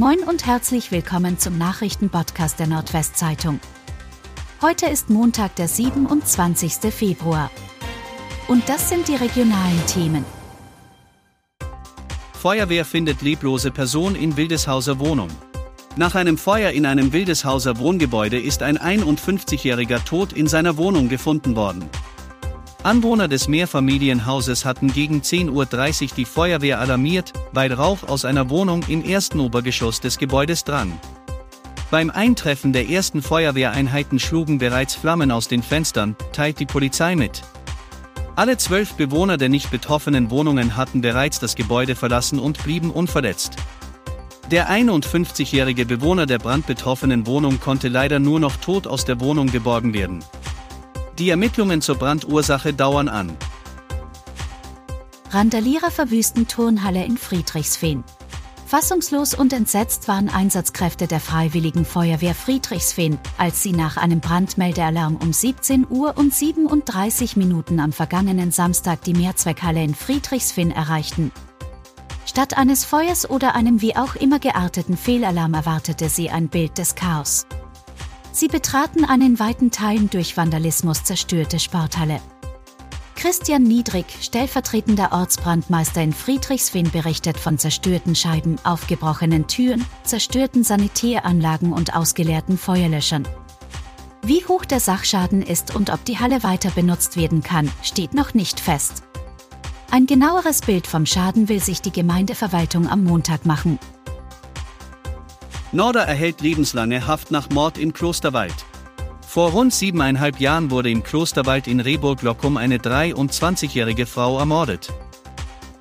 Moin und herzlich willkommen zum Nachrichtenpodcast der Nordwestzeitung. Heute ist Montag, der 27. Februar. Und das sind die regionalen Themen. Feuerwehr findet leblose Person in Wildeshauser Wohnung. Nach einem Feuer in einem Wildeshauser Wohngebäude ist ein 51-jähriger tot in seiner Wohnung gefunden worden. Anwohner des Mehrfamilienhauses hatten gegen 10.30 Uhr die Feuerwehr alarmiert, weil Rauch aus einer Wohnung im ersten Obergeschoss des Gebäudes drang. Beim Eintreffen der ersten Feuerwehreinheiten schlugen bereits Flammen aus den Fenstern, teilt die Polizei mit. Alle zwölf Bewohner der nicht betroffenen Wohnungen hatten bereits das Gebäude verlassen und blieben unverletzt. Der 51-jährige Bewohner der brandbetroffenen Wohnung konnte leider nur noch tot aus der Wohnung geborgen werden. Die Ermittlungen zur Brandursache dauern an. Randalierer verwüsten Turnhalle in Friedrichsfehn. Fassungslos und entsetzt waren Einsatzkräfte der Freiwilligen Feuerwehr Friedrichsfehn, als sie nach einem Brandmeldealarm um 17 Uhr und 37 Minuten am vergangenen Samstag die Mehrzweckhalle in Friedrichsfehn erreichten. Statt eines Feuers oder einem wie auch immer gearteten Fehlalarm erwartete sie ein Bild des Chaos. Sie betraten eine in weiten Teilen durch Vandalismus zerstörte Sporthalle. Christian Niedrig, stellvertretender Ortsbrandmeister in Friedrichsfehn, berichtet von zerstörten Scheiben, aufgebrochenen Türen, zerstörten Sanitäranlagen und ausgeleerten Feuerlöschern. Wie hoch der Sachschaden ist und ob die Halle weiter benutzt werden kann, steht noch nicht fest. Ein genaueres Bild vom Schaden will sich die Gemeindeverwaltung am Montag machen. Norder erhält lebenslange Haft nach Mord in Klosterwald. Vor rund siebeneinhalb Jahren wurde im Klosterwald in Rehburg-Lockum eine 23-jährige Frau ermordet.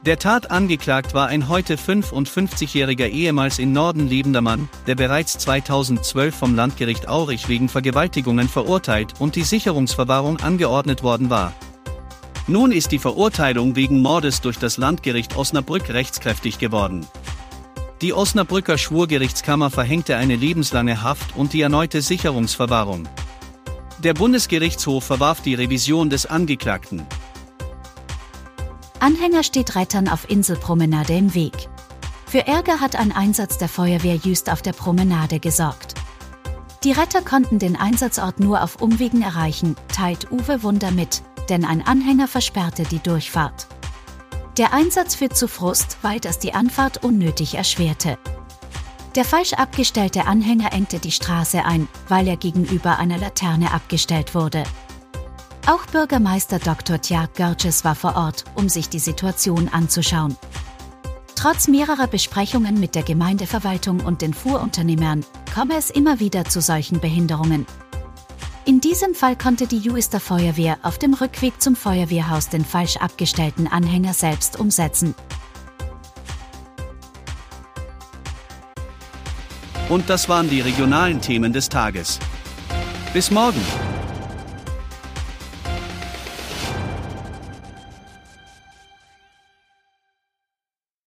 Der Tat angeklagt war ein heute 55-jähriger ehemals in Norden lebender Mann, der bereits 2012 vom Landgericht Aurich wegen Vergewaltigungen verurteilt und die Sicherungsverwahrung angeordnet worden war. Nun ist die Verurteilung wegen Mordes durch das Landgericht Osnabrück rechtskräftig geworden. Die Osnabrücker Schwurgerichtskammer verhängte eine lebenslange Haft und die erneute Sicherungsverwahrung. Der Bundesgerichtshof verwarf die Revision des Angeklagten. Anhänger steht Rettern auf Inselpromenade im Weg. Für Ärger hat ein Einsatz der Feuerwehr Jüst auf der Promenade gesorgt. Die Retter konnten den Einsatzort nur auf Umwegen erreichen, teilt Uwe Wunder mit, denn ein Anhänger versperrte die Durchfahrt. Der Einsatz führt zu Frust, weil das die Anfahrt unnötig erschwerte. Der falsch abgestellte Anhänger engte die Straße ein, weil er gegenüber einer Laterne abgestellt wurde. Auch Bürgermeister Dr. Tjag Görges war vor Ort, um sich die Situation anzuschauen. Trotz mehrerer Besprechungen mit der Gemeindeverwaltung und den Fuhrunternehmern komme es immer wieder zu solchen Behinderungen. In diesem Fall konnte die Juister Feuerwehr auf dem Rückweg zum Feuerwehrhaus den falsch abgestellten Anhänger selbst umsetzen. Und das waren die regionalen Themen des Tages. Bis morgen!